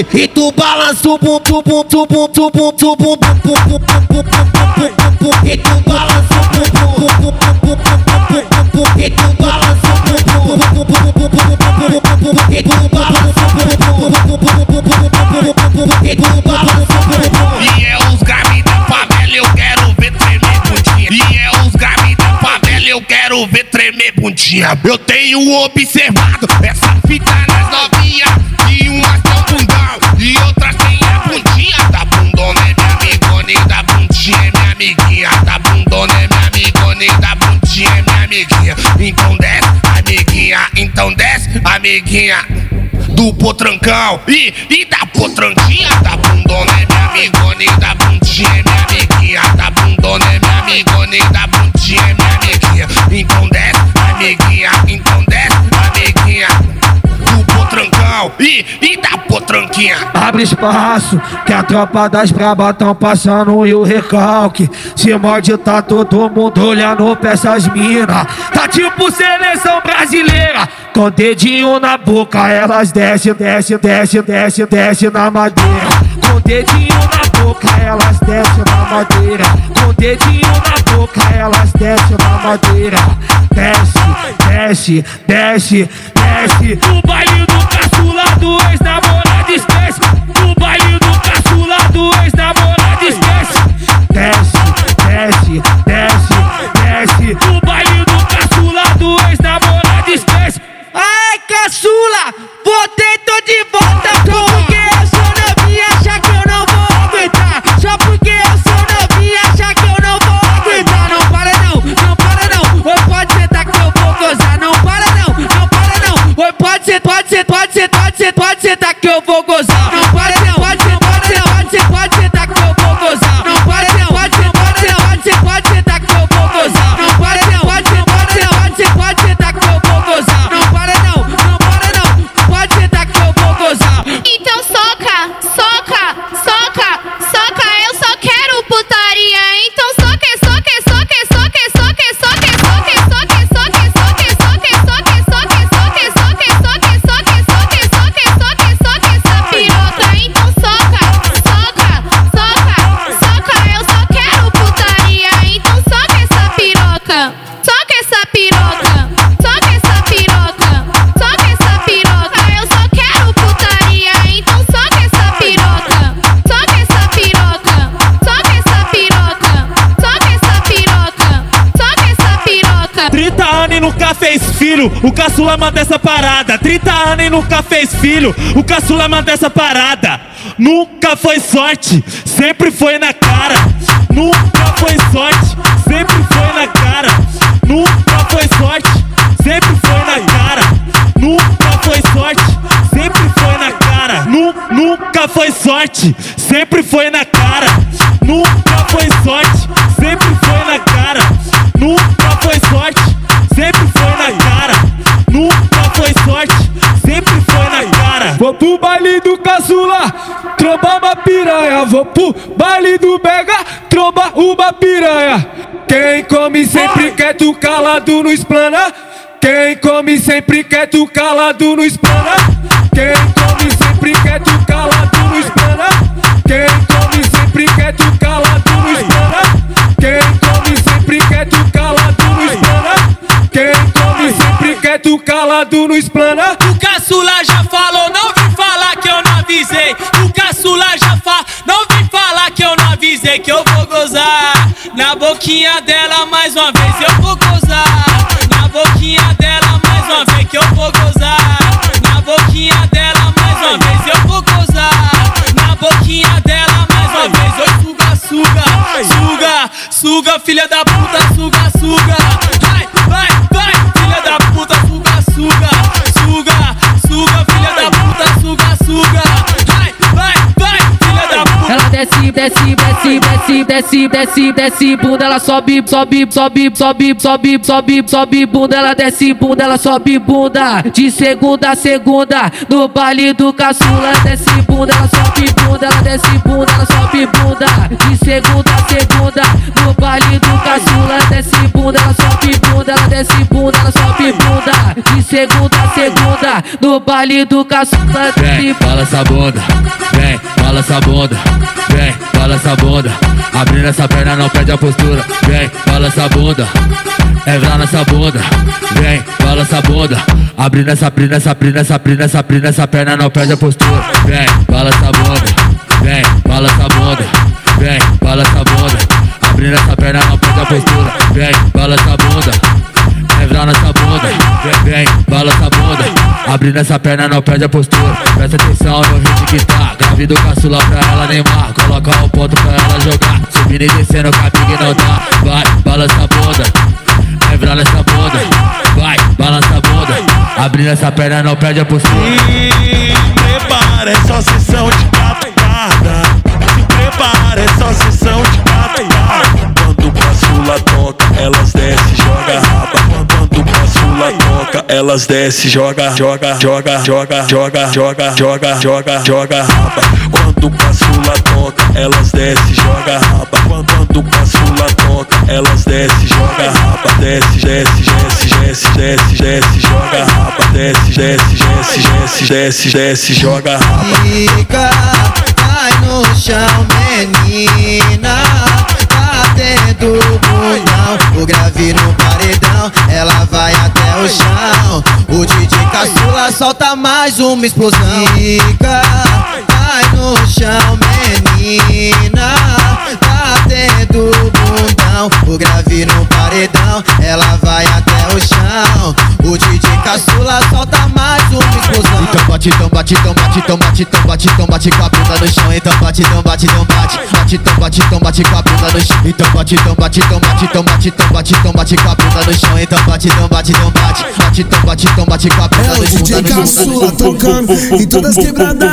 e tu balança o bum, bum, bum, bum, bum, bum, bum, bum, bum, bum, bum, bum, bum, bum, bum, e tu o bumbum, bum, bum, bum, bum, bum, bum, bum, bum, e tu o bumbum, bum, bum, bum, bum, bum, bum, bum, bum, e tu o bumbum, bum, bum, bum, bum, bum, bum, bum, e tu o bumbum. E é os graves da favela, eu quero ver tremer bundinha. E é os graves da favela, eu quero ver tremer bundinha. Eu tenho observado essa fita amiguinha do potrancão. E, e da potranquinha da bundona é minha amigona e da bundinha é minha amiguinha. Da bundona é minha amigona e da bundinha é minha amiguinha. Então desce amiguinha então desce amiguinha do potrancão. E, e da potranquinha. Abre espaço, que a tropa das brabas tão passando e o recalque. Se morde, tá todo mundo olhando pra essas mina. Tá tipo seleção brasileira, com dedinho na boca. Elas desce, desce, desce, desce, desce na madeira. Com dedinho na boca, elas desce na madeira. Com dedinho na boca, elas desce na madeira. Desce, desce, desce, desce. O baile do caçula do ex-namorado esquece. O baile do caçula do ex-namorado esquece. Desce, desce, desce, desce. Sula, sua. O caçula manda essa parada. 30 anos e nunca fez filho, o caçula manda essa parada. Nunca foi sorte, sempre foi na cara. Nunca foi sorte, sempre foi na cara. Nunca foi sorte, sempre foi na cara. Nunca foi sorte, sempre foi na cara. Nu, nunca foi sorte, sempre foi na cara. Nunca pro baile do caçula, tromba uma piranha. Vou pro baile do Bega, tromba uma piranha. Quem come sempre quieto, calado no esplana. Quem come sempre quieto, calado no esplana. Quem come sempre quieto, calado no esplana. Quem come sempre quieto, calado no esplana. Quem come sempre quieto, calado no esplana. Quem come sempre quieto, calado no esplana. O caçula Na boquinha dela mais uma vez eu desce, desce, desce, bunda ela sobe, sobe, sobe, sobe, sobe, sobe, sobe, bunda ela desce, bunda ela sobe, bunda. De segunda a segunda no baile do caçula desce bunda ela sobe, bunda ela desce, bunda ela sobe, bunda. De segunda a segunda no baile do caçula desce bunda ela sobe, bunda ela desce, bunda ela sobe, bunda. De segunda a segunda no baile do caçula Vem, balança a bunda, vem, balança a bunda, vem, balança a bunda. Abrindo essa perna, não perde a postura. Vem, balança a bunda, entra nessa bunda, vem, balança a bunda. Abrindo essa, abrindo essa, abrindo essa, abrindo essa, abrindo essa perna, não perde a postura. Vem, balança a bunda, vem, balança a bunda, vem, balança a bunda. Abrindo essa perna, não perde a postura. Vem, balança a bunda. Entra nessa bunda, vem, vem, balança a bunda. Abrindo essa perna, não perde a postura. Presta atenção no hit que tá. Grave do caçula pra ela neymar Coloca o ponto pra ela jogar. Subindo e descendo, caminho não dá. Vai, balança a bunda. Entra nessa bunda. Vai, balança a bunda. Abrindo essa perna, não perde a postura. Se prepara, é só sessão de captada. Se prepara, é só sessão de captada. Quando o caçula toca, elas desce, joga raba. Elas desce, joga, joga, joga, joga, joga, joga, joga, joga, joga raba. Quando caçula toca, elas desce, joga raba. Quando caçula toca, elas desce, joga raba. Desce, desce, desce, desce, desce, desce, joga raba. Desce, desce, desce, desce, desce, desce, joga raba. Fica, cai no chão, menina. Dentro do bundão, o grave no paredão. Ela vai até o chão. O DJ caçula solta mais uma explosão. Fica, cai no chão, menina. Tá dentro do bundão, o grave no paredão. Ela vai até o chão. O DJ caçula solta mais uma explosão. Então bate, então bate, então bate, então bate, então bate, então bate com a bunda no chão. Então bate, então bate, então bate, bate, então bate, então bate com a bunda no chão. Então bate, então bate, então bate, então bate, então bate, então bate com a bunda no chão. Então bate, então bate, então bate, bate, então bate, então bate com a bunda É o no chão. DJ Caçula tocando em todas as quebradas.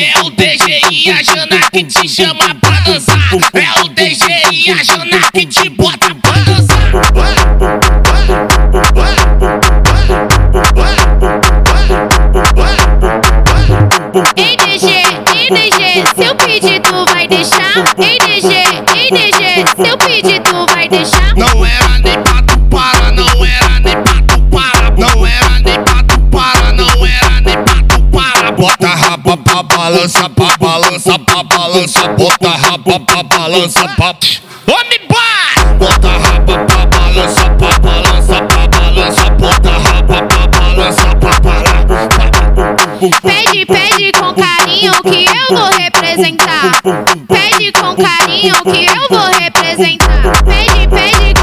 É o DJ e a Jana que te chama pra dançar. É o DJ e a Jana que te bota pra dançar. Ei DG, ei DG, seu pedido vai deixar? Ei DG, ei DG, seu pedido vai deixar? Não era balança, pra balança, pra balança. Bota raba pra balança, pra. Homem, vai! Bota raba pra balança, pra balança, pra balança. Bota raba pra balança, pra balança. Pede, pede com carinho que eu vou representar. Pede com carinho que eu vou representar. Pede, pede,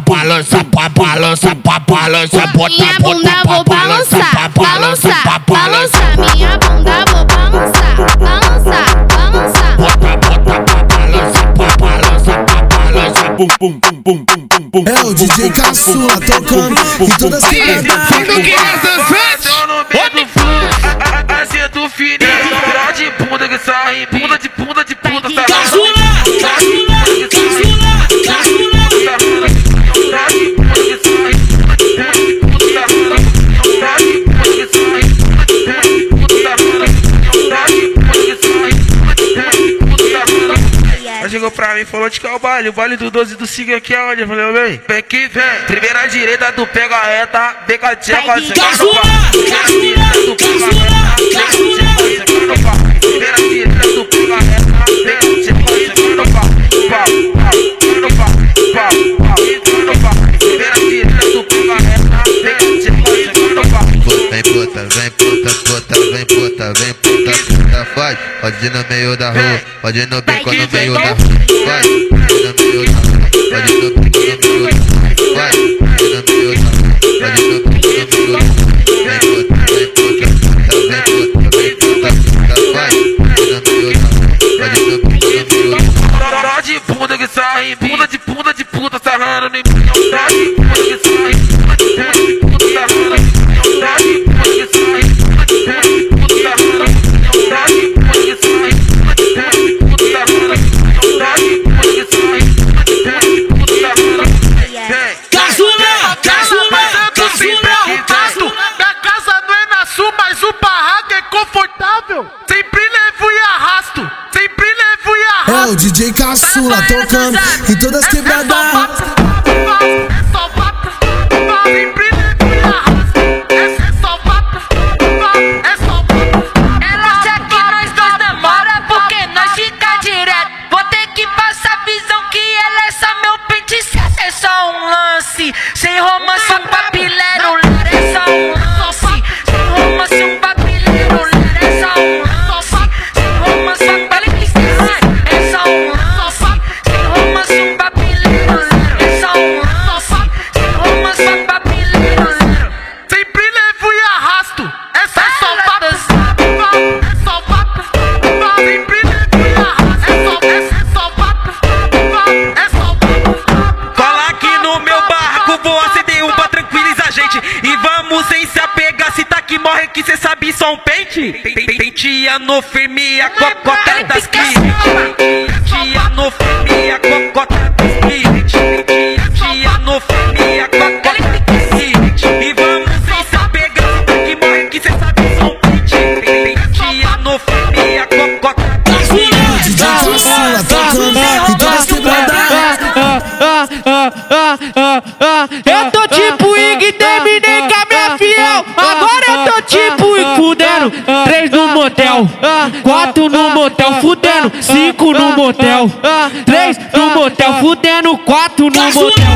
pra balançar, pra balançar, pra balançar, bota, minha bunda vou balançar, balançar, pra balançar, minha bunda vou balançar, balançar, balançar, bota, bota, pra balançar, pra balançar, pra balançar, bum, bum, bum, bum, bum, bum, é o DJ Caçula tocando e todas as crianças dançando. Se eu não meto fã, a ser do fininho, grau de bunda que sai chegou pra mim e falou de que é o baile, o baile do 12 do Siga aqui é onde? Eu falei, vem, vem que vem. Primeira direita, tu pega a reta, pega a tcheca, você. Primeira direita, tu pega a reta, pega tcheca, você no pau, pau, pau, no pau, pau, pau, no pau. Primeira direita, tu pega a reta, puta, vem puta, puta, vem puta, vem puta, puta, faz. Pode ir no meio da rua, pode ir no beco no meio da rua. Pode ir no meio Caçula firme, a cocota das clientes. Penteia no firme, no motel, fudendo. Cinco no motel, três no motel, fudendo. Quatro no motel,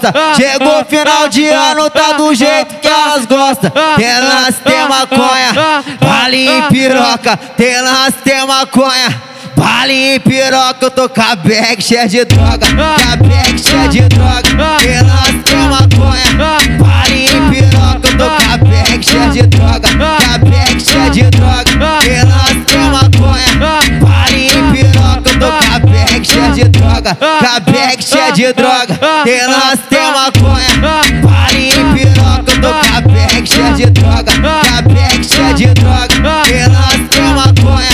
elas gostam. Chegou final de ano, tá do jeito que elas gostam. Tem lance, tem maconha, vale em piroca. Tem lance, tem maconha. Vale em piroca, eu tô com a bag cheia de droga. Com a bag cheia de droga. Tem lance, tem maconha. Vale em piroca, eu tô com a bag cheia de droga. Com a bag cheia de droga. Tem cheia de droga. Com a bag cheia de droga. Tem lance, tem maconha. Vale em piroca, eu tô bag cheia de droga. Bag cheia de droga. Tem lance, tem maconha.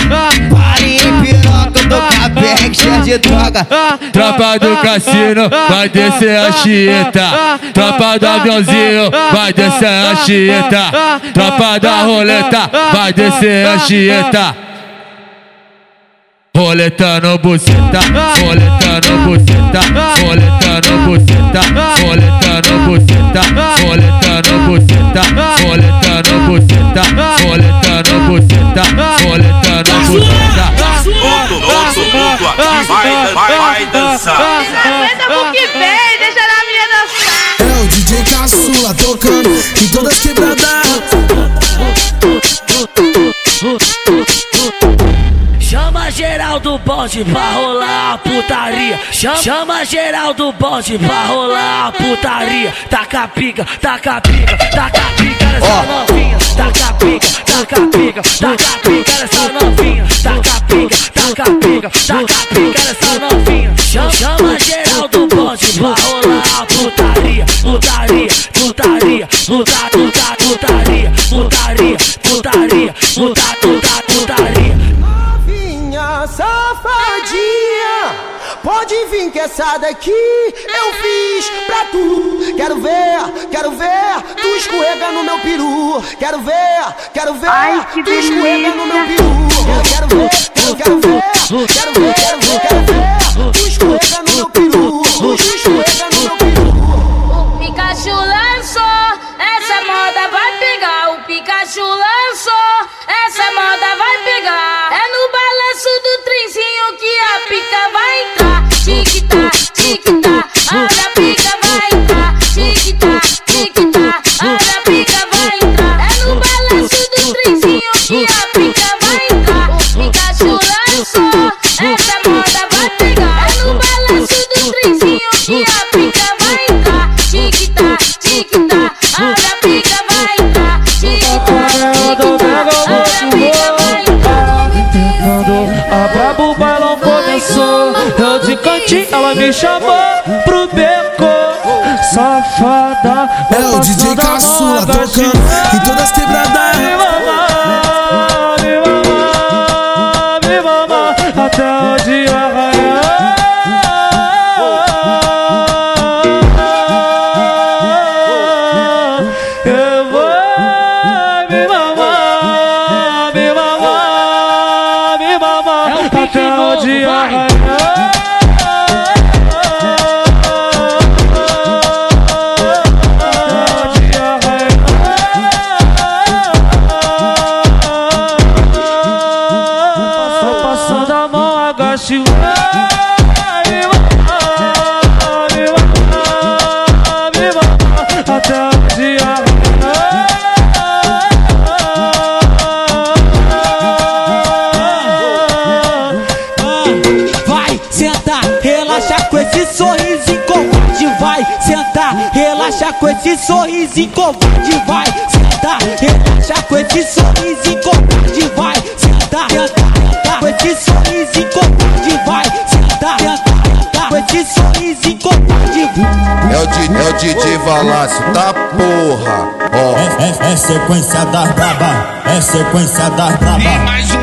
Vale em piroca, eu tô bag cheia de droga. Tropa do cassino, vai descer a chieta. Tropa do aviãozinho, vai descer a chieta. Tropa da roleta, vai descer a chieta. Roletando buceta, roletando buceta, roletando buceta, roletando buceta, roletando buceta, roletando buceta, roletando buceta, roletando buceta. Todo, todo mundo aqui vai, vai, vai dançar. Aguenta pro que vem, deixa a minha dançar. É o DJ Caçula tocando em todas as quebradas. Do bonde pra rolar a putaria. Chama, chama geral do bonde pra rolar a putaria. Taca pica, taca pica, taca pica nessa novinha. Taca pica, taca pica, taca pica nessa novinha. Taca pica, taca pica, taca pica nessa novinha. Chama, chama geral do bonde pra rolar a putaria. Putaria, putaria, puta, puta, putaria, putaria, putaria, puta, puta, putaria. Safadinha, pode vir que essa daqui eu fiz pra tu. Quero ver, quero ver, tu escorrega no meu peru. Quero ver, quero ver, tu escorrega no meu peru. Quero ver, quero, quero ver, quero ver, quero ver, quero ver, tu escorrega no meu peru. Me relaxa com esse sorriso covarde. Vai sentar, relaxa com esse sorriso covarde. Vai sentar, sentar, sentar com esse sorriso covarde. Vai sentar, sentar, sentar com esse sorriso covarde. É o, Di- é o DJ Valácio, tá porra. Ó. É, é, é sequência das braba, é sequência das braba. E mais um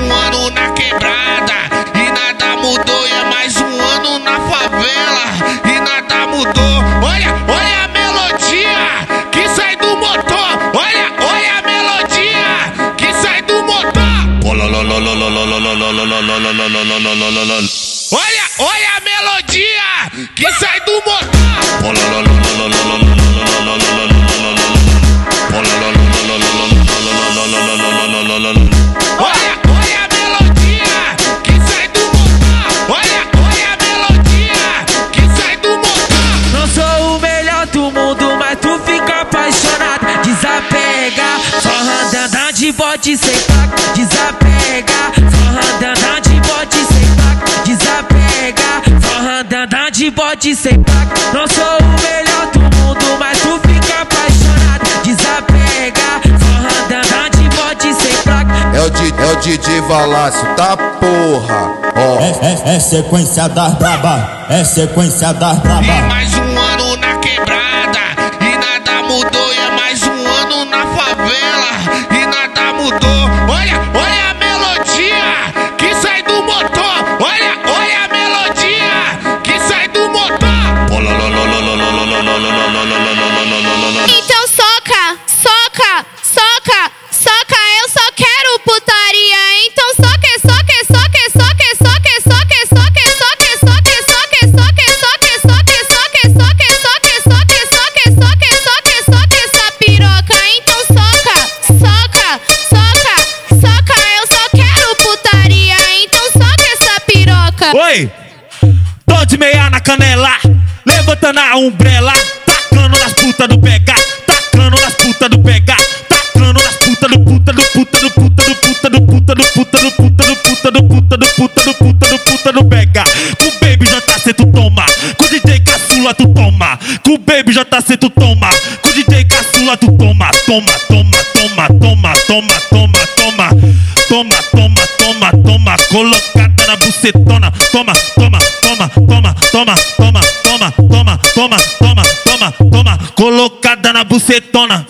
Olha, olha a melodia Que sai do motor Olha, olha a melodia que sai do motor. Olha, olha a melodia que sai do motor. Não sou o melhor do mundo, mas tu fica apaixonado. Desapega, só andando de bote sem placa. Desapega, andando de bote sem placa. Não sou o melhor do mundo, mas tu fica apaixonado. Desapega, só andando de bote sem placa. É o, Di- é o DJ Valácio, tá porra. Ó. É, é, é sequência das braba, é sequência das braba. Toma, toma, toma, toma, toma, toma, toma, toma, toma, toma, toma, colocada na bucetona, toma, toma, toma, toma, toma, toma, toma, toma, toma, toma, toma, toma, colocada na bucetona.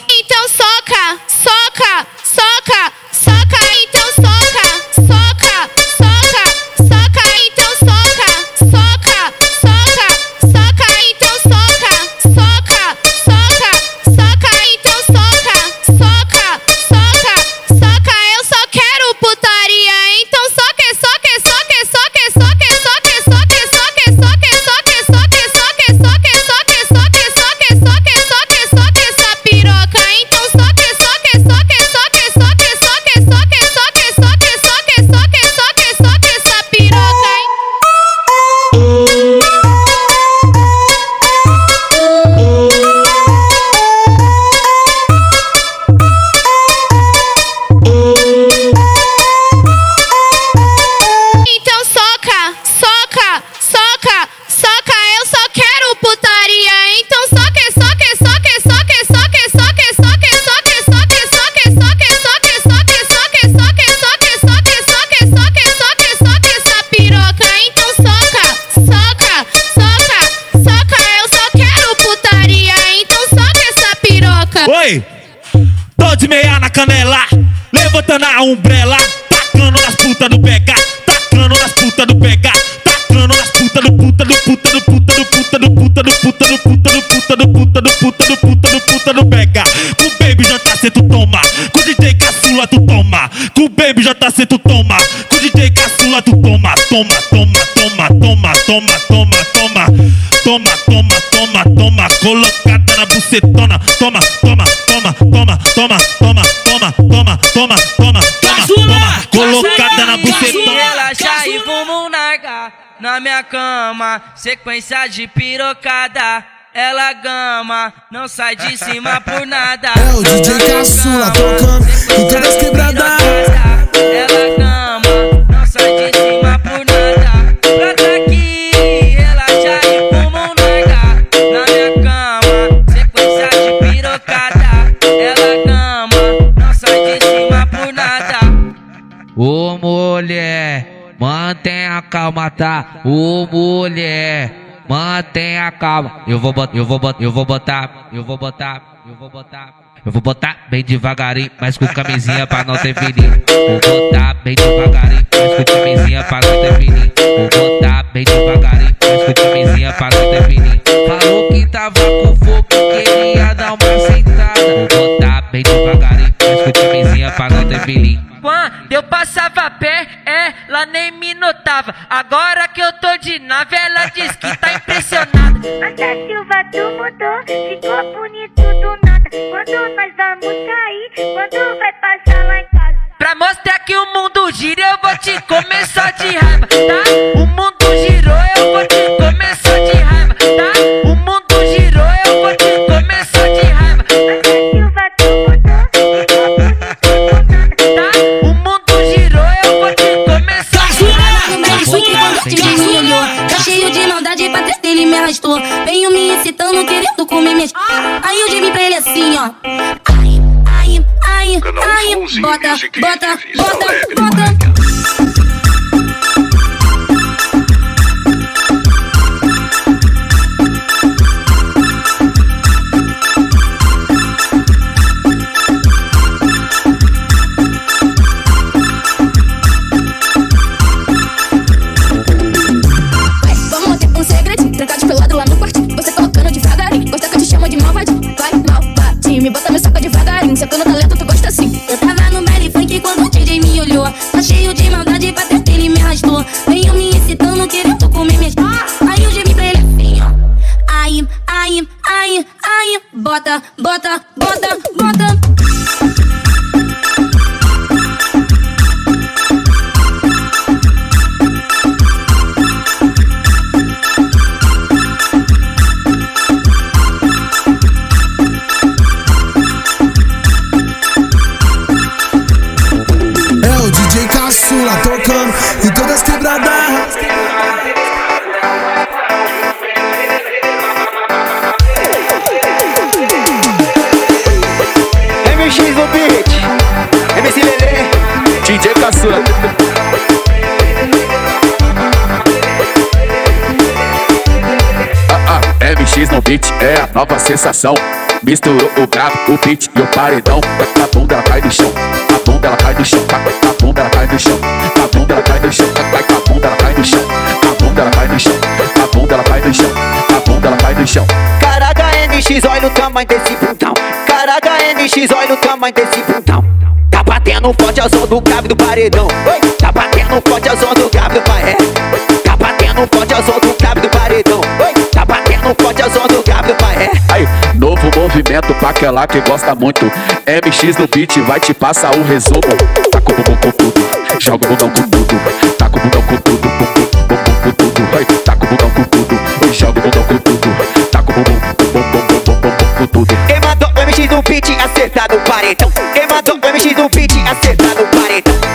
Sequência de pirocada. Ela gama, não sai de cima por nada. É o DJ Caçula tocando em todas as quebradas. Ela gama, calma, tá? Ô mulher, mantenha a calma. Eu vou botar, eu vou botar, eu vou botar, eu vou botar, eu vou botar. Eu vou botar bem devagarinho, mas com camisinha pra não ter. Vou botar bem devagarinho, mas com camisinha pra não ter. Vou botar bem devagarinho, mas com camisinha pra não ter. Falou que tava com fogo, queria dar uma sentada. Vou botar bem devagarinho, mas com camisinha pra não ter. Quando eu passava pé, ela nem me notava. Agora que eu tô de nave, ela diz que tá impressionada. Anda Silva, tu mudou, ficou bonito do nada. Quando nós vamos sair, quando vai passar lá em casa. Pra mostrar que o mundo gira, eu vou te comer só de raiva, tá? O mundo assim, ó. Ai, ai, ai, ai Bota, bota, bota, bota. Vai, sensação. Misturou o grave, o beat e o paredão. A bunda ela cai no chão, a bunda ela cai no chão, a a bunda ela cai no chão, a bunda ela cai no chão, a a bunda ela cai no chão, a bunda ela cai no chão, a bunda ela cai no chão, a bunda ela cai no chão. Caraca, MX, olha o tamanho desse bundão. Caraca, MX, olha o tamanho desse bundão. Tá batendo forte ao som do grave do paredão. Tá batendo forte ao som do grave do paré. Tá batendo forte ao som do novo movimento pra aquela que gosta muito. MX no beat vai te passar o resumo. Tá com o bumbum com tudo, joga o bundão com tudo. Tá com o bundão com tudo, bumbum, bumbum com tudo. Tá com o bundão com tudo, joga o bundão com tudo. Tá com o bumbum, bumbum, bumbum, bumbum, bumbum com tudo. Quem mandou MX no beat acertar no paredão? Quem mandou MX no beat acertar no paredão?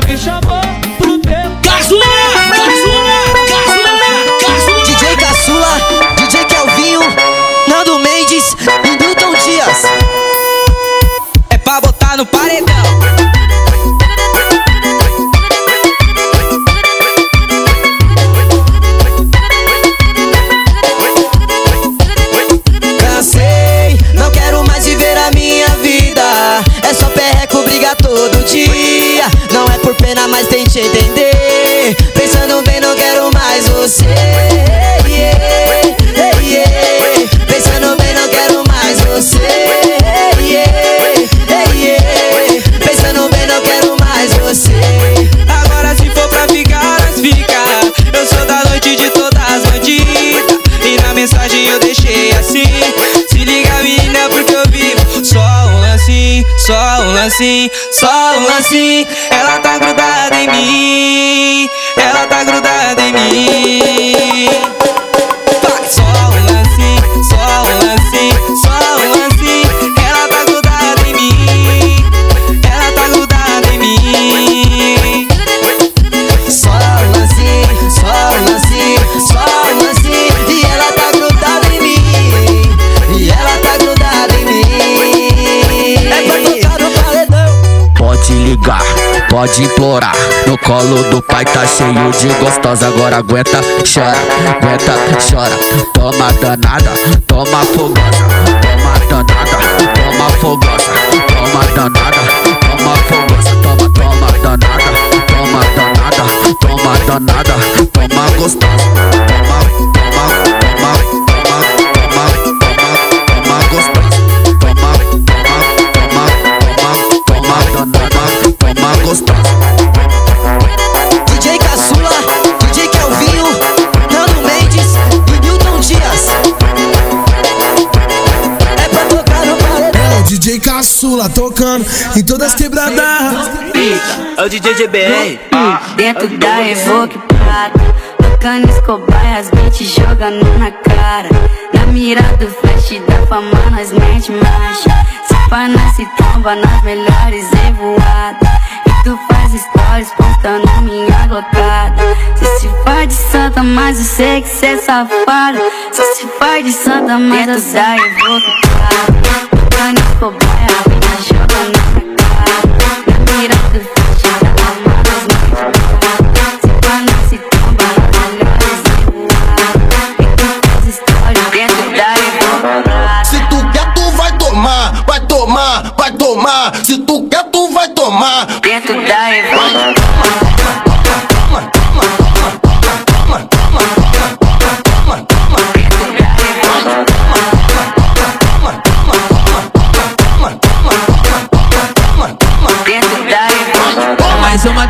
Cantinho, ela só lance, só um lance. Ela tá grudada em mim, pode implorar. No colo do pai tá cheio de gostosa. Agora aguenta, chora, aguenta, chora. Toma danada, toma fogosa. Toma danada, toma fogosa. Toma danada, toma fogosa. Toma, toma danada, toma danada, toma danada, toma gostosa. Tocando em todas as quebradas. É o DJ GBR. Dentro da Evoque Prata. Tocando Escobar, as beats jogando na cara. Na mira do flash da fama, nós mete marcha. Se pá, nós se tromba nas melhores revoadas E tu faz stories contando minha gotada. Cê se faz de santa, mas eu sei que cê é safada. Cê se faz de santa, mas eu sei da Evoque Prata Tocando Escobar, as beats jogando na cara Na mira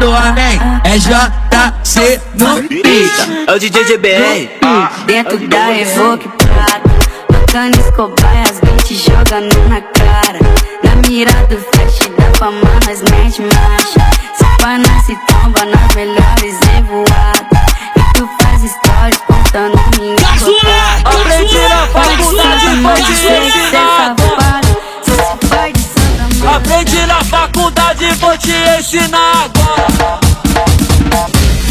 do Amém. É JC no pica. É o DJ GBR. Dentro da Evoque Prata Tocando Escobar, as beats jogando na cara. Na mira do flash da fama, nós mete marcha. Se nós se tromba nas melhores revoadas. E tu faz stories contando minha gotada Aprendi na faculdade, pode ser que cê é Aprendi na faculdade, vou te ensinar agora.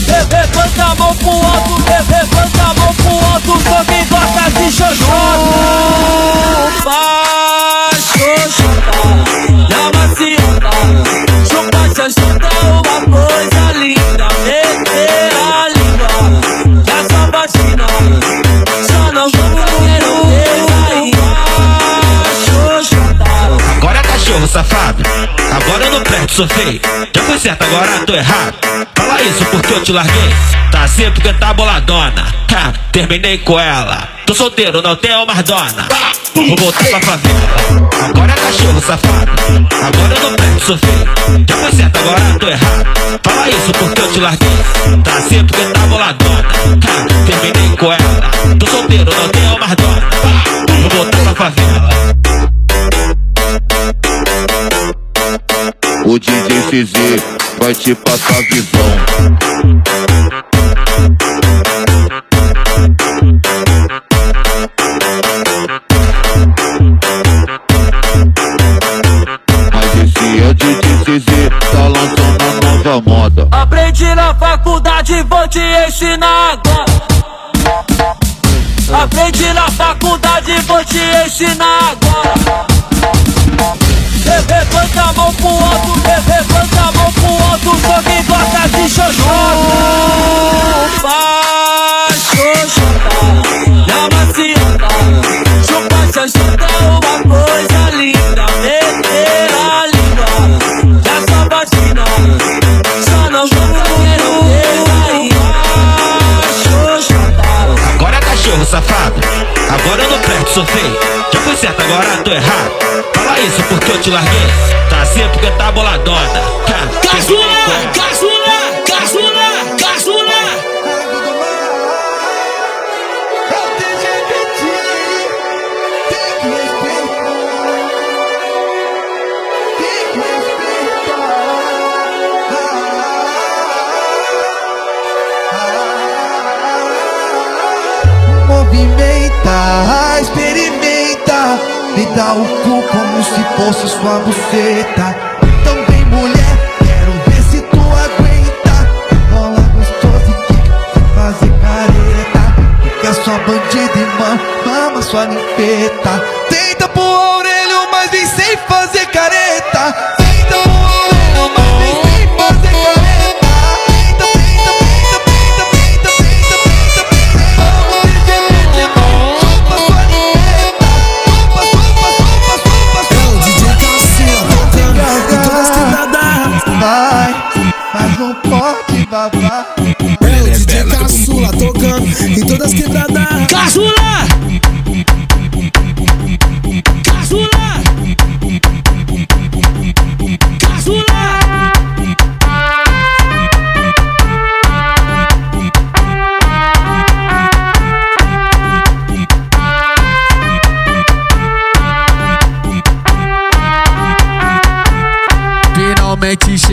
Levanta a mão pro alto, levanta a mão pro alto, só quem gosta de xoxota. Faz xoxota, na maciota. Chupa xoxota é uma coisa linda, cachorro safado. Agora eu não presto, sou feio. Já foi certo, agora tô errado. Fala isso porque eu te larguei. Tá assim porque tá boladona. Ha, terminei com ela. Tô solteiro, não tenho mais dona. Vou voltar pra favela. Agora é cachorro safado. Agora eu não presto, sou feio. Já foi certo, agora tô errado. Fala isso porque eu te larguei. Tá assim porque tá boladona. Ha, terminei com ela. Tô solteiro, não tenho mais dona. Vou voltar pra favela. O DJ CZ vai te passar visão. Mas esse é o DJ CZ, tá lançando a nova moda. Aprendi na faculdade, vou te ensinar agora. Aprendi na faculdade, vou te ensinar agora. Safado. Agora eu não presto, sou feio. Já foi certo, agora tô errado. Fala isso porque eu te larguei. Tá assim porque tá boladona. Ha, Caçula, Experimenta Me dá o cu como se fosse sua buceta Então vem mulher, quero ver se tu aguenta Rola gostoso e sem fazer careta é só bandida e mama, sua ninfeta Tenta pro orelho, mas vem sem fazer careta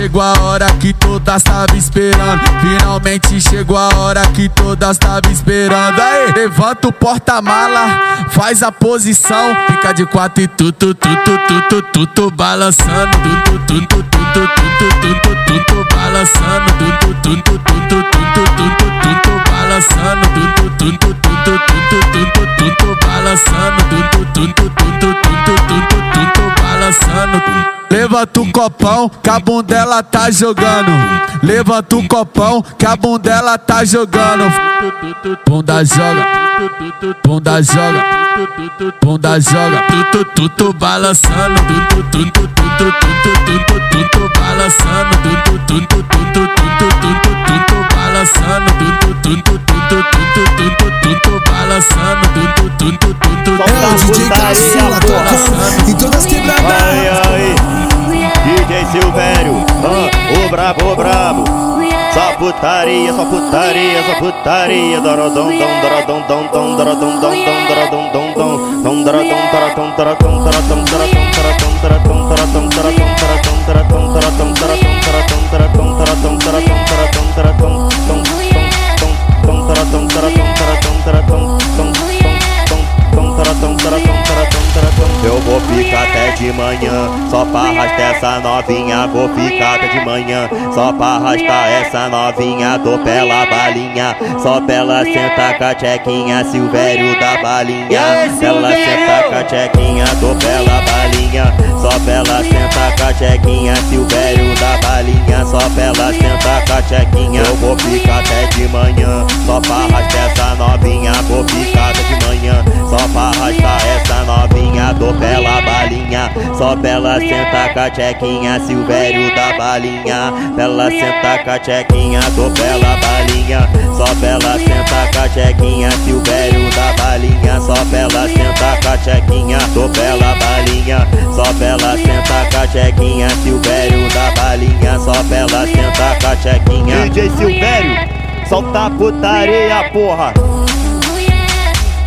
chegou a hora que todas tava esperando. Finalmente chegou a hora que todas tava esperando. Aí, levanta o porta-mala, faz a posição. Fica de quatro e tu, tu, tu, tu, tu, tu, tu, tu, balançando. Tu, tu, tu, tu, tu, tu, tu, tu, tu, tu, tu, balançando. Tu, tu, tu, tu, tu, tu, tu, tu, tu, tu, tu, balançando. Tu, tu, tu, tu, tu, tu, tu, tu, tu, tu, balançando. Tu, tu, tu, tu, tu, tu, tu, tu, tu, balançando. Levanta o copão que a bundela tá jogando. Levanta o copão que a bundela tá jogando. Bunda joga, bunda joga, bunda joga. Tu tu tu balançando, tu tu tu tu tu tu tu tu balançando, tu tu tu tu tu tu tu tu balançando, tu tu tu tu tu tu tu tu tu balançando, tu tu tu tu tu tu É DJ Caçula tocando em todas as quebradas. Ai, ai, DJ Silvério, ah, o brabo, o brabo. Só putaria, só putaria, só putaria. Dorodom, dom, dorodom, dom, dom, dorodom, dom, dom, dorodom, dom, dom. Dom, dorodom, dorodom, dorodom, dorodom, dorodom, pra arrastar essa novinha. Vou ficar até de manhã, só pra arrastar essa novinha. Tô pela balinha, só pela senta com a tchequinha. Silvério da balinha, ela senta com a tchequinha. Tô pela balinha, só pela senta com a tchequinha. Silvério da balinha, só pela senta com a tchequinha. Eu vou ficar até de manhã, só pra arrastar essa novinha. Vou ficar até de manhã, só pra arrastar essa novinha, dou pela balinha. Só pela senta com a tchequinha, Silvério da balinha. Pela senta com a tchequinha, dou pela balinha. Só pela senta com a tchequinha, Silvério da balinha. Só pela senta com a tchequinha, dou pela balinha. Só pela senta com a tchequinha, Silvério da balinha. Só pela senta com a tchequinha. DJ Silvério, solta a putaria, porra.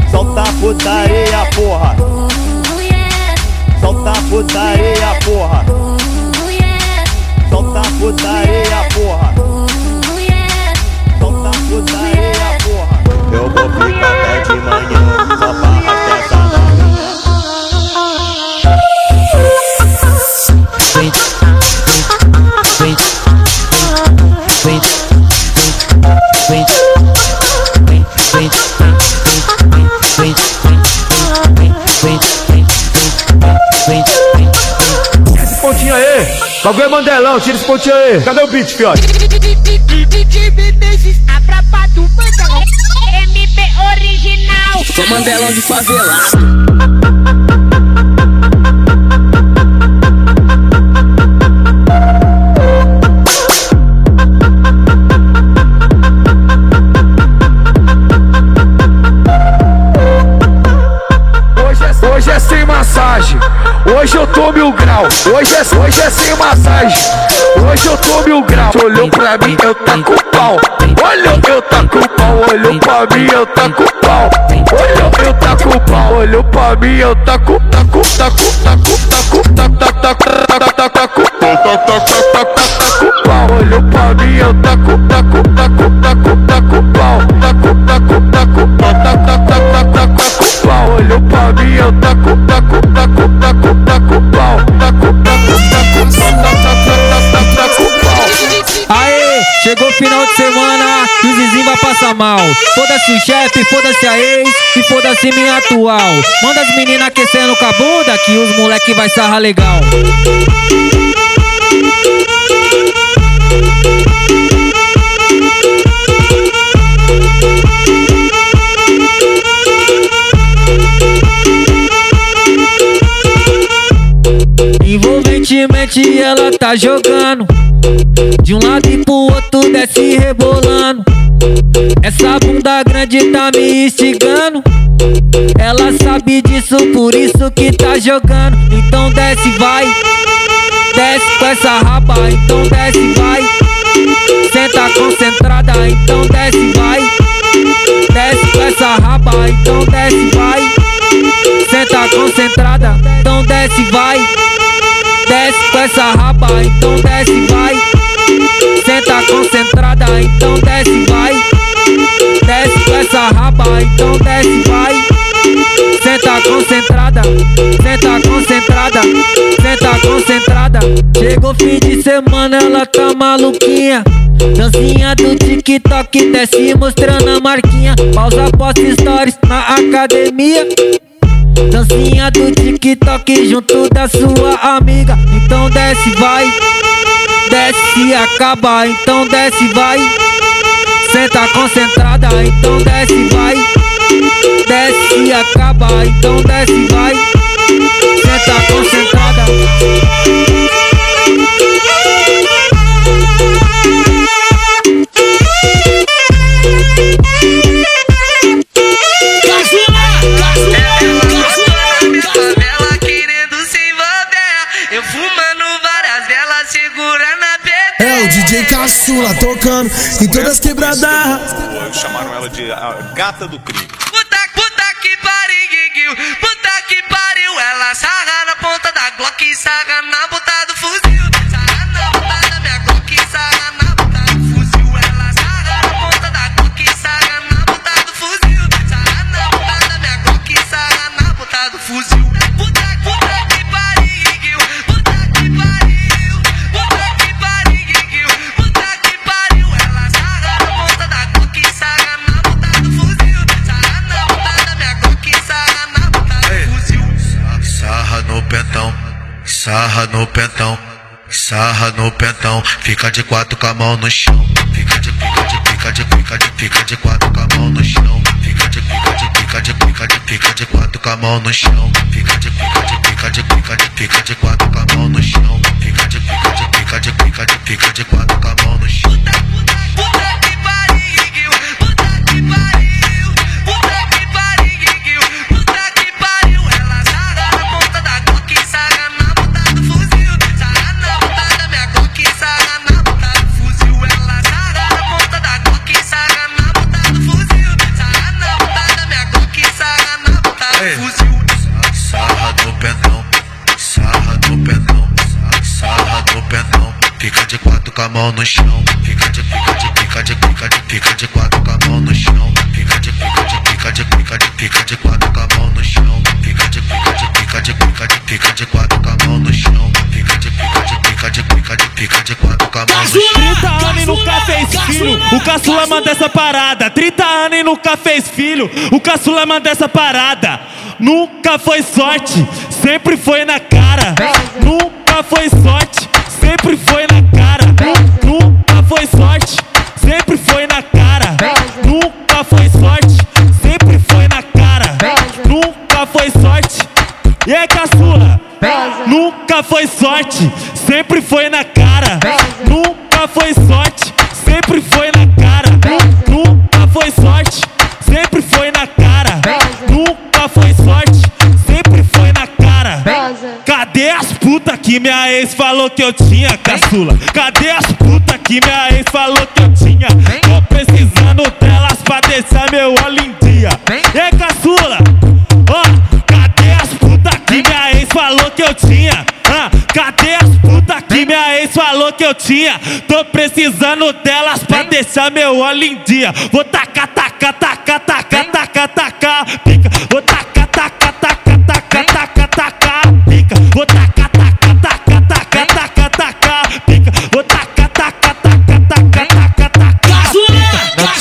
Solta a putaria, porra. Solta a putaria, porra. Solta a putaria, porra. Solta a putaria, porra. Eu vou ficar até de manhã só pra Bagulho é Mandelão, tira esse pontinho aí. Cadê o beat, fiote? MP original. Sou Mandelão de favelado. Hoje é, sem massagem. Hoje eu tô mil Hoje é, hoje é sem massagem. Hoje eu tô mil graus. Olhou pra mim, eu tá com pau. Olhou, eu tá com pau. Olhou pra mim, eu tá com pau. Olhou, eu tá com pau. Olhou pra mim, eu tá com tá com tá com tá com tá com tá tá tá tá tá tá tá. Vai passar mal. Foda-se o chefe, foda-se a ex e foda-se minha atual. Manda as meninas aquecendo com a bunda que os moleque vai sarrar legal. Envolventemente ela tá jogando De um lado e pro outro desce rebolando Essa bunda grande tá me instigando. Ela sabe disso, por isso que tá jogando. Então desce, vai. Desce com essa raba, então desce, vai. Senta concentrada, então desce, vai. Desce com essa raba, então desce, vai. Senta concentrada, então desce, vai. Desce com essa raba, então desce, vai. Senta concentrada, então desce, vai concentrada, senta concentrada. Chegou fim de semana, ela tá maluquinha. Dancinha do TikTok, desce mostrando a marquinha. Pausa, posta stories na academia. Dancinha do TikTok junto da sua amiga. Então desce, vai. Desce e acaba, então desce, vai. Senta concentrada, então desce, vai. Desce e acaba, então desce, vai Senta concentrada Ela querendo se envolver. Eu fumando várias velas, segura na pedra. É o DJ Caçula tocando em todas as quebradas. Chamaram ela de a gata do crime. saga na ponta da Glock, na sarra no pentão, sarra no pentão. Fica de quatro com a mão no chão. Fica de, fica de, fica de, fica de, fica de quatro com a mão no chão. Fica de, fica de, fica de, fica de, fica de quatro com a mão no chão. Fica de, fica de, fica de, fica de, fica de quatro com a mão no chão. Fica de, fica de, fica de, fica de, fica de quatro com a mão no chão. Mão no chão. Fica de, fica de, fica de, fica de, fica de quatro com a mão no chão. Fica de, fica de, fica de, fica de, fica de quatro com a mão no chão. Fica de, fica de, fica de, fica de, fica de quatro com a mão no chão. Fica de, fica de, fica de, fica de, fica de quatro com a mão no chão. 30 anos e nunca fez filho, o caçula manda essa parada. 30 anos e nunca fez filho, o caçula manda essa parada. Nunca foi sorte, sempre foi na cara. Nunca foi sorte, sempre foi E aí, caçula? Nunca foi sorte, sempre foi na cara. Nunca foi sorte, sempre foi na cara. Nunca foi sorte, sempre foi na cara. Nunca foi sorte, sempre foi na cara. Cadê as puta que minha ex falou que eu tinha, caçula? Cadê as puta que minha ex falou que eu tinha? Tô precisando delas pra deixar meu olho em dia. E aí, caçula? Falou que eu tinha? Ah, cadê as puta que minha ex falou que eu tinha? Tô precisando delas pra deixar meu olho em dia. Vou tacar, tacar, tacar, tacar, tacar, tacar, pica. Vou tacar, tacar, tacar, tacar, tacar, tacar, pica. Vou tacar,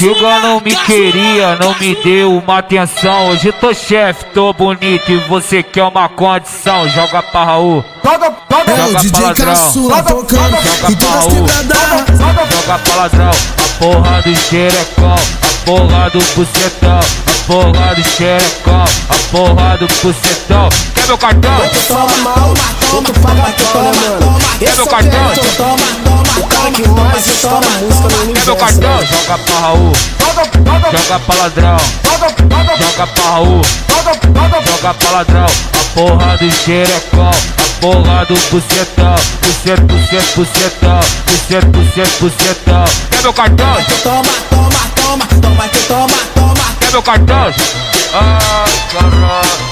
Antiga não me queria, não me deu uma atenção. Hoje tô chefe, tô bonito e você quer uma condição. Joga pra Raul. É o Joga DJ pra. Caçula tocando Joga em pra Raul. Joga pra ladrão. A porra do xerecão. A porra do bucetão. A porra do xerecão. A porra do bucetão. Quer meu cartão? Toma, toma, toma, toma, toma. Quer meu cartão? Toma, toma, o cara que mais estoura música no Quer universo. meu cartão? Joga pra Raul. Joga pra ladrão. Joga pra Raul. Joga pra ladrão. A porra do xerecão. A porra do bucetão. Bucet, bucet, bucetão. Bucet, bucet, bucetão. Quer meu cartão? Toma, toma, toma, toma, que toma, toma. Quer meu cartão? Ai, caralho.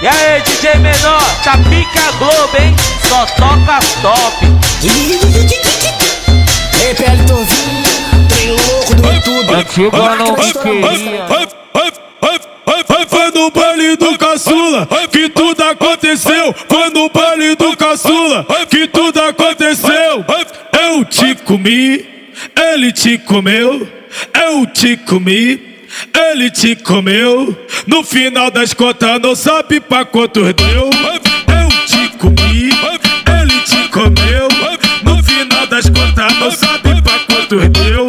E aí, DJ menor? Tá pica Globo, hein? Só toca top. Ei, PL Torvinho, trem louco do YouTube. Antiga não me queria. Foi no baile do caçula que tudo aconteceu. Foi no baile do caçula que tudo aconteceu. Eu te comi, ele te comeu. Eu te comi, ele te comeu. No final das contas, não sabe pra quantos deu. Eu te comi, ele te comeu. Não sabe pra quantos deu.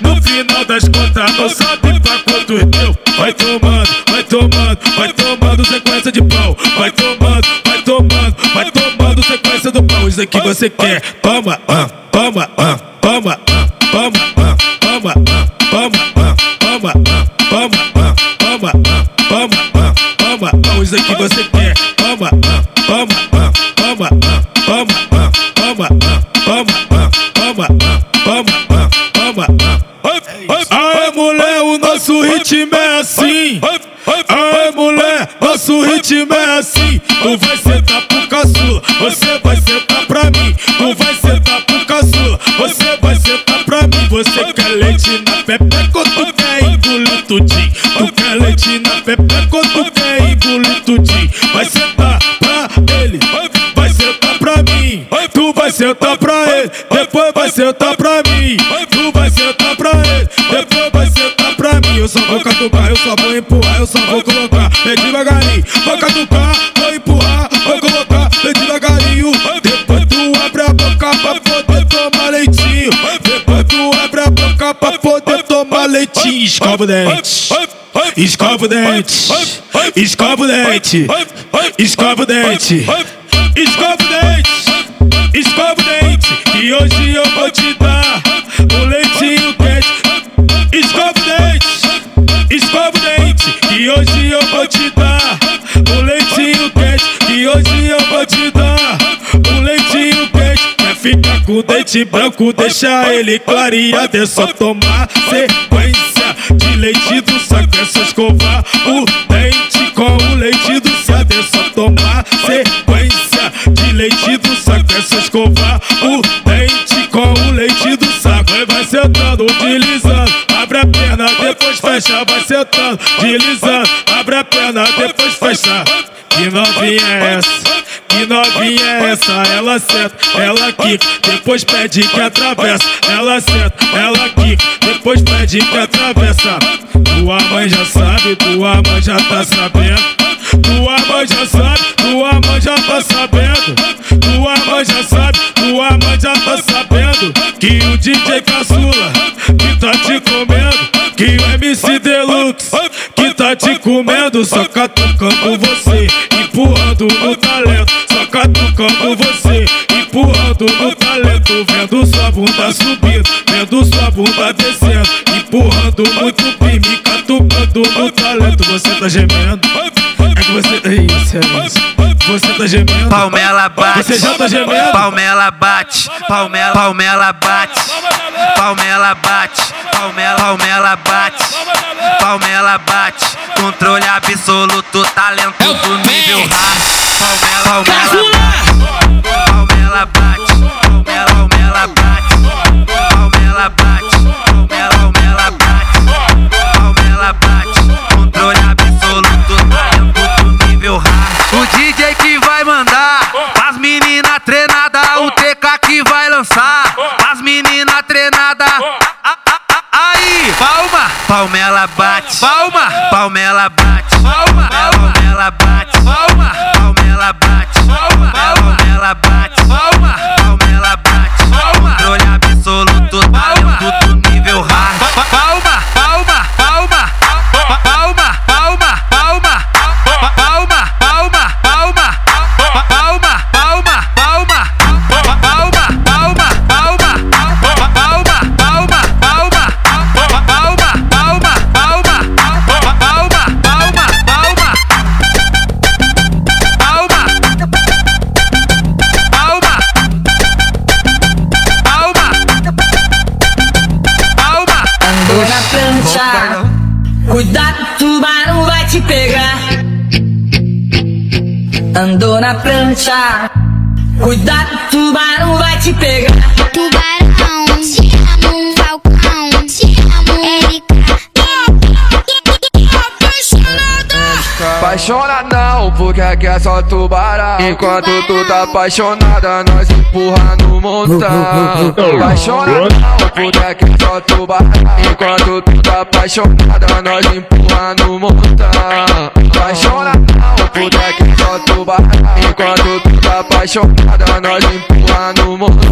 No final das contas, não sabe pra quantos deu. Vai tomando, vai tomando, vai tomando sequência de pau. Vai tomando, vai tomando, vai tomando sequência do pau. Isso aqui você quer. Toma, ah, toma, ah, toma, ah, toma, ah, toma, ah, toma, ah, toma, ah, toma, ah, toma, ah, toma, ah, toma, você quer. Tu vai sentar pro caçula, você vai sentar pra mim. Tu vai sentar pro caçula, você vai sentar pra mim. Você quer leite na pepeca ou tu quer engolir tudinho? Tu quer leite na pepeca ou tu quer engolir tudinho? Vai sentar pra ele, vai sentar pra mim. Tu vai sentar pra ele, depois vai sentar pra mim. Tu vai sentar pra ele, depois vai sentar pra mim. Eu só vou catucar, eu só vou empurrar, eu só vou colocar. Vem devagarinho, vou catucar, leitinho, escova o dente. Escova o dente. Escova o dente. Escova o dente. Escova o dente. Escova o dente. E hoje eu vou te dar um leitinho quente. Escova o dente. Escova o dente. E hoje eu vou te dar um leitinho quente. E hoje eu vou te dar um leitinho quente. Ficar com o dente branco, deixa ele clareado. É só tomar sequência leite do saco. É só escovar o dente com o leite do saco. É só tomar sequência de leite do saco. É só escovar o dente com o leite do saco. Vai sentando, utilizando. Abre a perna, depois fecha. Vai sentando, deslizando. Abre a perna, depois fecha. Que novinha é essa? Que novinha é essa? Ela senta, ela quica, depois pede que atravessa. Ela senta, ela quica, depois pede que atravessa. Tua mãe já sabe, tua mãe já tá sabendo. Tua mãe já sabe, tua mãe já tá sabendo. Tua mãe já sabe, tua mãe já tá sabendo. Que o DJ Caçula que tá te comendo. Que o MC Deluxe que tá te comendo. Só catucando você, empurrando no talento. Catucando você, empurrando no talento. Vendo sua bunda subindo, vendo sua bunda descendo. Empurrando muito bem, me catucando no talento. Você tá gemendo. É que você tá isso, é isso. Você tá gemendo. Palmela bate. Você já tá gemendo. Palmela bate. Palmela, palmela bate. Palmela bate. Palmela, palmela bate. Palmela bate. Controle absoluto, talento do nível hard. Palmela, palmela palmela bate, palma, palmela bate, palma, na prancha, cuidado, tubarão vai te pegar. Tubarão, te amo, Falcão, te amo, Erika. Apaixona não, porque aqui é só tubarão? Enquanto tu tá apaixonada, nós empurra no montão. Apaixona não, porque aqui é só tubarão? Enquanto tu tá apaixonada, nós empurra no montão. Apaixona não, aqui é só tubarão Enquanto tu tá apaixonada, nós empurra no montão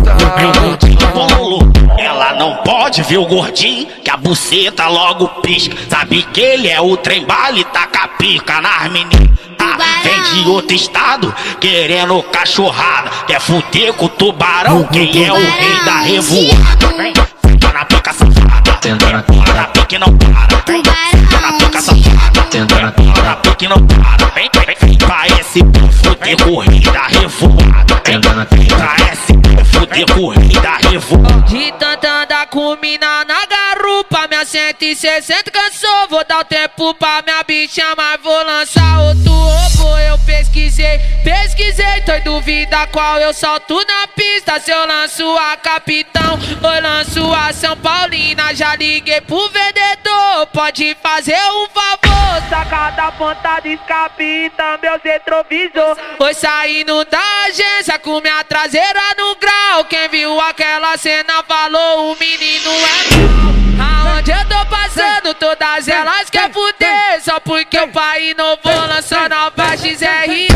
ela não pode ver o gordinho que a buceta logo pisca. Sabe que ele é o trem bala e taca pica nas meninas. Ah, vem de outro estado querendo cachorrada. Quer fuder com o tubarão? Quem é o rei da revoada? Vem, fica na pica safada. Tenta na pique não para. Vem, fica na pica safada. Pica, na pique não para. Vem, vem, esse fuder com o rei da revoada. Vem, pra esse fuder com o rei da revoada. De tanta andar com mina na garupa, minha 160 cansou. Vou dar o tempo pra minha bicha, mas vou lançar outro robô. Eu pesquisei, pesquisei, tô em dúvida qual eu solto na pista. Se eu lanço a capitão ou lanço a São Paulina, já liguei pro vendedor. Pode fazer um favor, sacar da ponta de escape também os retrovisor. Foi saindo da agência com minha traseira no grau. Quem viu aquela cena falou: o menino é mau. Aonde eu tô passando, todas elas quer fuder. Só porque o pai não vou lançar nova XR.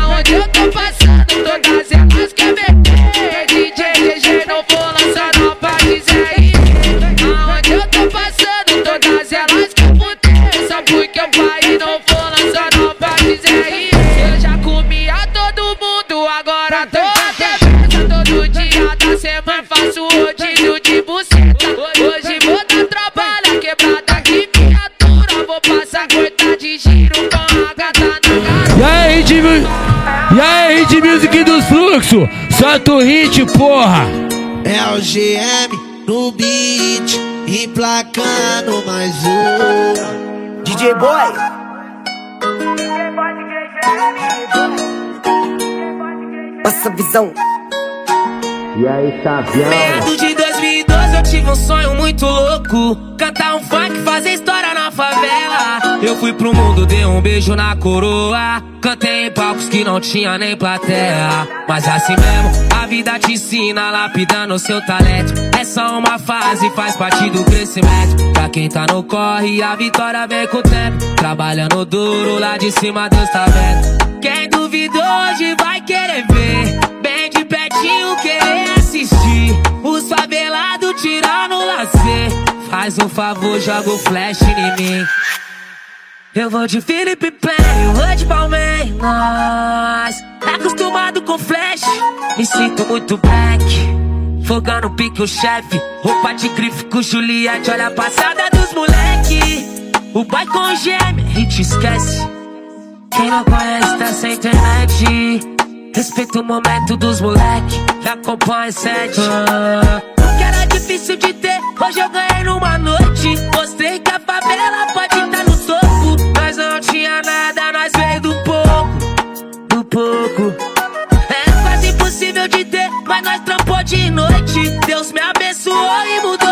Aonde eu tô passando, todas elas quer meter. DJ não vou lançar nova XR. Aonde eu tô passando. Cada semana faço rodízio de buceta. Hoje vou dar trabalho, quebrada de viatura. Vou passar coita de giro com a gata na E aí, hit, mu- e aí, hit music dos fluxo? Solta o hit, porra! É o GM no beat, emplacando mais um. DJ Boy. Nossa visão. E aí, Sabião? Meado de 2012 eu tive um sonho muito louco. Cantar um funk, fazer história na favela. Eu fui pro mundo, dei um beijo na coroa. Cantei em palcos que não tinha nem plateia. Mas assim mesmo, a vida te ensina lapidando o seu talento. É só uma fase, faz parte do crescimento. Pra quem tá no corre, a vitória vem com o tempo. Trabalhando duro, lá de cima Deus tá vendo. Quem duvidou hoje vai querer ver Pertinho querer assistir Os favelados tirando lazer. Faz um favor, joga o flash em mim. Eu vou de Felipe Play, vou de Palmeiras Acostumado com flash, me sinto muito black. Fogando pique o chefe. Roupa de grife com Juliette Olha a passada dos moleque. O boy com gêmea, gente esquece. Quem não conhece tá sem internet Respeita o momento dos moleque Que acompanha sete. Ah, Que era difícil de ter Hoje eu ganhei numa noite. Mostrei que a favela pode estar no topo Nós não tinha nada, nós veio do pouco Do pouco. É quase impossível de ter Mas nós trampou de noite. Deus me abençoou e mudou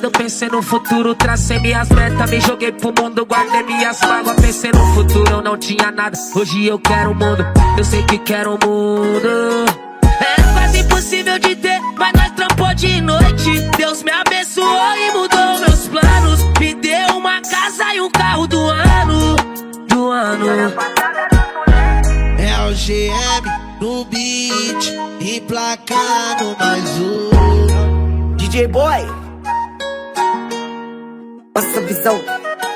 passado pensei no futuro, tracei minhas metas, me joguei pro mundo, guardei minhas mágoas, pensei no futuro, eu não tinha nada. Hoje eu quero o mundo, eu sei que quero o mundo. É quase impossível de ter, mas nós trampou de noite. Deus me abençoou e mudou meus planos. Me deu uma casa e um carro do ano. Do ano. É o GM no beat, emplacando mais um. DJ Boy. Vossa visão.